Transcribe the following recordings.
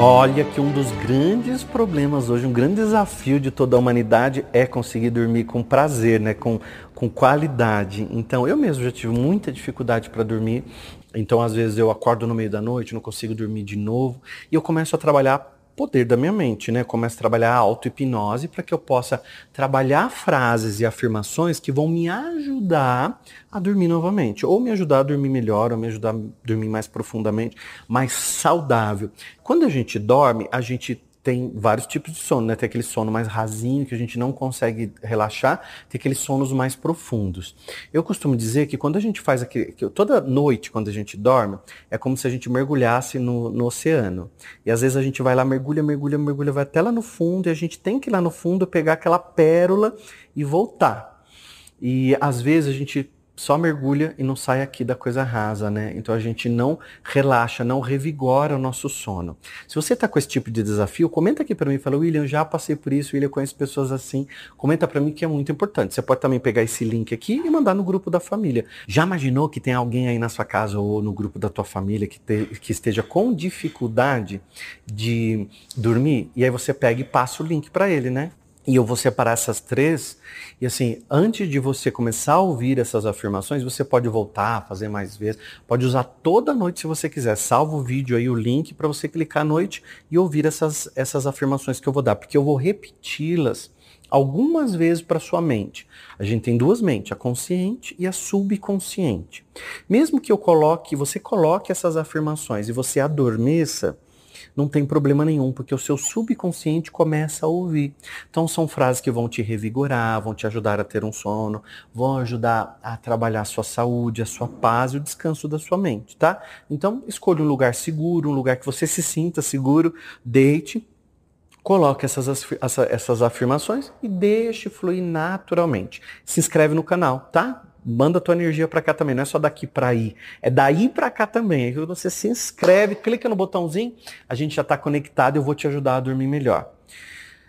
Olha que um dos grandes problemas hoje, um grande desafio de toda a humanidade é conseguir dormir com prazer, né? com, com qualidade. Então, eu mesmo já tive muita dificuldade para dormir. Então, às vezes, eu acordo no meio da noite, não consigo dormir de novo. E eu começo a trabalhar poder da minha mente, né? Começo a trabalhar a auto-hipnose para que eu possa trabalhar frases e afirmações que vão me ajudar a dormir novamente, ou me ajudar a dormir melhor, ou me ajudar a dormir mais profundamente, mais saudável. Quando a gente dorme, a gente tem vários tipos de sono, né? Tem aquele sono mais rasinho que a gente não consegue relaxar, tem aqueles sonos mais profundos. Eu costumo dizer que quando a gente faz aquele, que toda noite quando a gente dorme, é como se a gente mergulhasse no, no oceano. E às vezes a gente vai lá, mergulha, mergulha, mergulha, vai até lá no fundo e a gente tem que ir lá no fundo pegar aquela pérola e voltar. E às vezes a gente só mergulha e não sai aqui da coisa rasa, né? Então a gente não relaxa, não revigora o nosso sono. Se você está com esse tipo de desafio, comenta aqui para mim, fala, William, já passei por isso, William, conhece pessoas assim. Comenta para mim que é muito importante. Você pode também pegar esse link aqui e mandar no grupo da família. Já imaginou que tem alguém aí na sua casa ou no grupo da tua família que, te, que esteja com dificuldade de dormir? E aí você pega e passa o link para ele, né? E eu vou separar essas três. E assim, antes de você começar a ouvir essas afirmações, você pode voltar, fazer mais vezes. Pode usar toda noite se você quiser. Salva o vídeo aí, o link, para você clicar à noite e ouvir essas, essas afirmações que eu vou dar. Porque eu vou repeti-las algumas vezes para sua mente. A gente tem duas mentes, a consciente e a subconsciente. Mesmo que eu coloque, você coloque essas afirmações e você adormeça, não tem problema nenhum, porque o seu subconsciente começa a ouvir. Então são frases que vão te revigorar, vão te ajudar a ter um sono, vão ajudar a trabalhar a sua saúde, a sua paz e o descanso da sua mente, tá? Então escolha um lugar seguro, um lugar que você se sinta seguro, deite, coloque essas, essas afirmações e deixe fluir naturalmente. Se inscreve no canal, tá? Manda tua energia para cá também, não é só daqui para aí, é daí para cá também. Aí você se inscreve, clica no botãozinho, a gente já está conectado eu vou te ajudar a dormir melhor.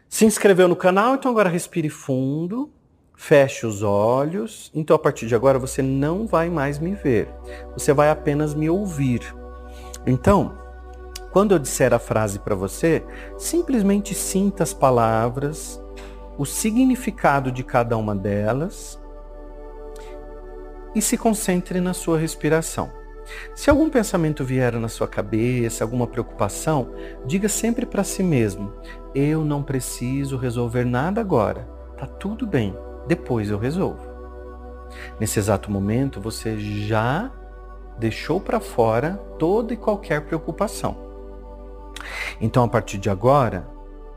Se inscreveu no canal, então agora respire fundo, feche os olhos. Então a partir de agora você não vai mais me ver, você vai apenas me ouvir. Então, quando eu disser a frase para você, simplesmente sinta as palavras, o significado de cada uma delas e se concentre na sua respiração. Se algum pensamento vier na sua cabeça, alguma preocupação, diga sempre para si mesmo: eu não preciso resolver nada agora. Tá tudo bem, depois eu resolvo. Nesse exato momento, você já deixou para fora toda e qualquer preocupação. Então, a partir de agora,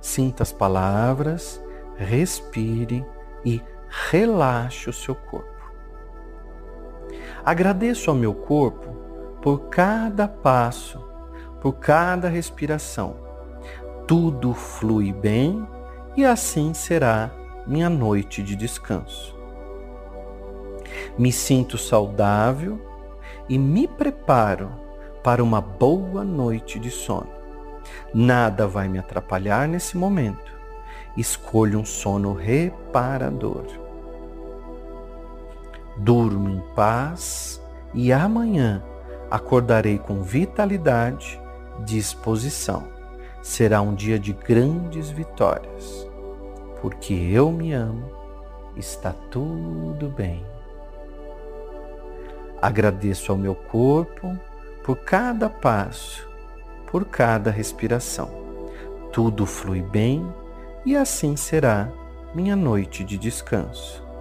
sinta as palavras, respire e relaxe o seu corpo. Agradeço ao meu corpo por cada passo, por cada respiração. Tudo flui bem e assim será minha noite de descanso. Me sinto saudável e me preparo para uma boa noite de sono. Nada vai me atrapalhar nesse momento. Escolho um sono reparador durmo em paz e amanhã acordarei com vitalidade, disposição. Será um dia de grandes vitórias, porque eu me amo, está tudo bem. Agradeço ao meu corpo por cada passo, por cada respiração. Tudo flui bem e assim será minha noite de descanso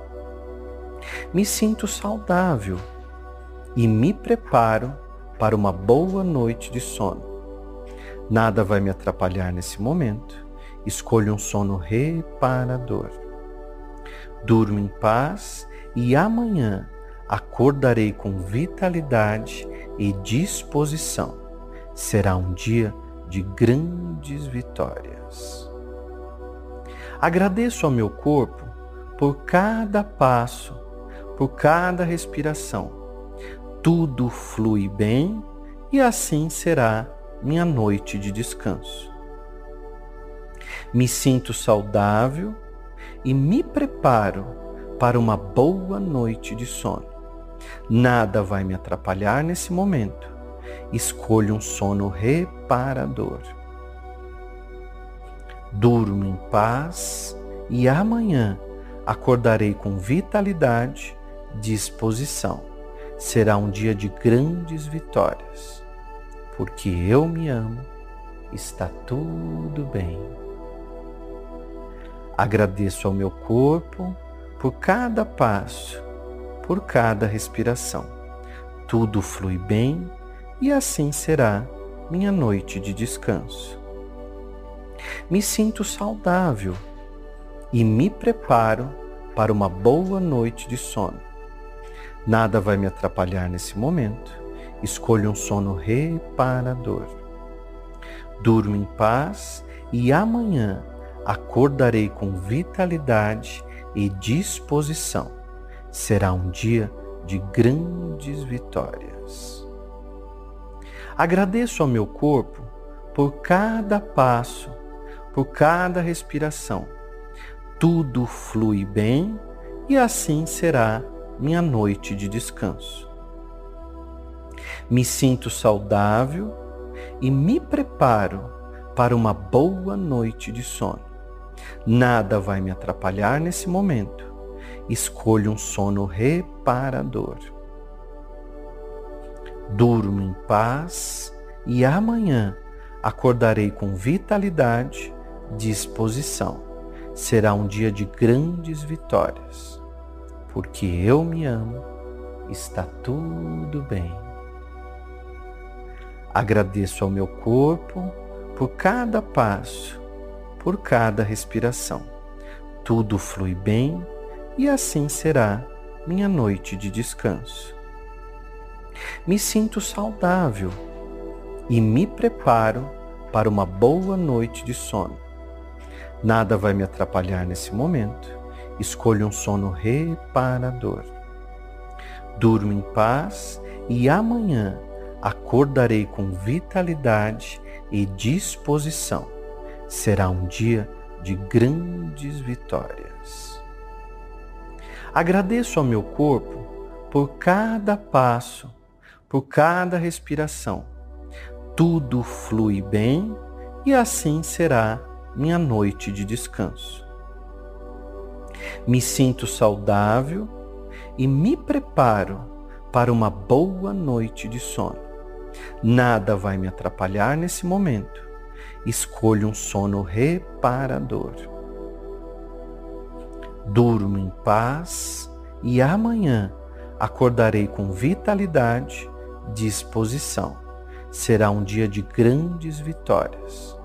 me sinto saudável e me preparo para uma boa noite de sono. Nada vai me atrapalhar nesse momento. Escolho um sono reparador. Durmo em paz e amanhã acordarei com vitalidade e disposição. Será um dia de grandes vitórias. Agradeço ao meu corpo por cada passo por cada respiração. Tudo flui bem e assim será minha noite de descanso. Me sinto saudável e me preparo para uma boa noite de sono. Nada vai me atrapalhar nesse momento. Escolho um sono reparador. Durmo em paz e amanhã acordarei com vitalidade, disposição. Será um dia de grandes vitórias. Porque eu me amo, está tudo bem. Agradeço ao meu corpo por cada passo, por cada respiração. Tudo flui bem e assim será minha noite de descanso. Me sinto saudável e me preparo para uma boa noite de sono. Nada vai me atrapalhar nesse momento. Escolho um sono reparador. Durmo em paz e amanhã acordarei com vitalidade e disposição. Será um dia de grandes vitórias. Agradeço ao meu corpo por cada passo, por cada respiração tudo flui bem e assim será minha noite de descanso. Me sinto saudável e me preparo para uma boa noite de sono. Nada vai me atrapalhar nesse momento. Escolho um sono reparador. Durmo em paz e amanhã acordarei com vitalidade, disposição será um dia de grandes vitórias, porque eu me amo, está tudo bem. Agradeço ao meu corpo por cada passo, por cada respiração. Tudo flui bem e assim será minha noite de descanso. Me sinto saudável e me preparo para uma boa noite de sono Nada vai me atrapalhar nesse momento. Escolho um sono reparador. Durmo em paz e amanhã acordarei com vitalidade e disposição. Será um dia de grandes vitórias. Agradeço ao meu corpo por cada passo, por cada respiração. Tudo flui bem e assim será minha noite de descanso. Me sinto saudável e me preparo para uma boa noite de sono. Nada vai me atrapalhar nesse momento. Escolho um sono reparador. Durmo em paz e amanhã acordarei com vitalidade, disposição. Será um dia de grandes vitórias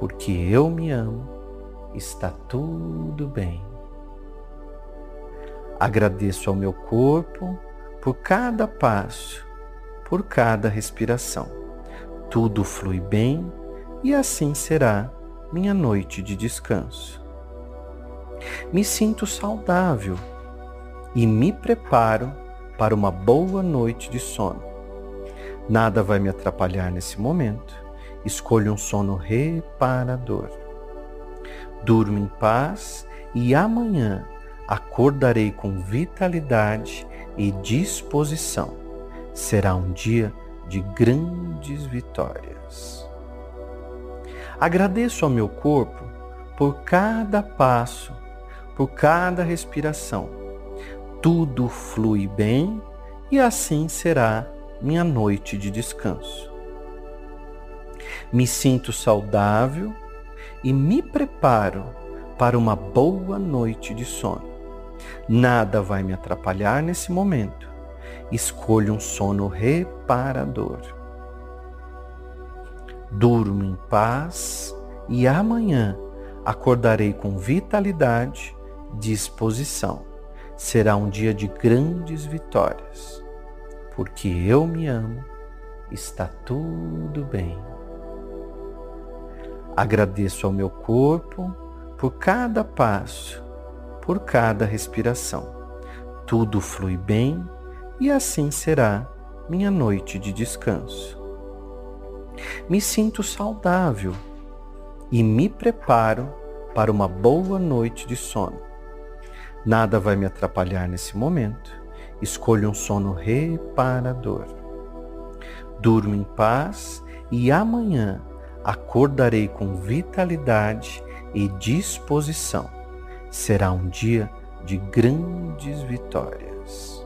porque eu me amo, está tudo bem. Agradeço ao meu corpo por cada passo, por cada respiração. Tudo flui bem e assim será minha noite de descanso. Me sinto saudável e me preparo para uma boa noite de sono. Nada vai me atrapalhar nesse momento escolho um sono reparador. Durmo em paz e amanhã acordarei com vitalidade e disposição. Será um dia de grandes vitórias. Agradeço ao meu corpo por cada passo, por cada respiração. Tudo flui bem e assim será minha noite de descanso me sinto saudável e me preparo para uma boa noite de sono. Nada vai me atrapalhar nesse momento. Escolho um sono reparador. Durmo em paz e amanhã acordarei com vitalidade, disposição. Será um dia de grandes vitórias. Porque eu me amo, está tudo bem. Agradeço ao meu corpo por cada passo, por cada respiração. Tudo flui bem e assim será minha noite de descanso. Me sinto saudável e me preparo para uma boa noite de sono. Nada vai me atrapalhar nesse momento. Escolho um sono reparador. Durmo em paz e amanhã acordarei com vitalidade e disposição. Será um dia de grandes vitórias.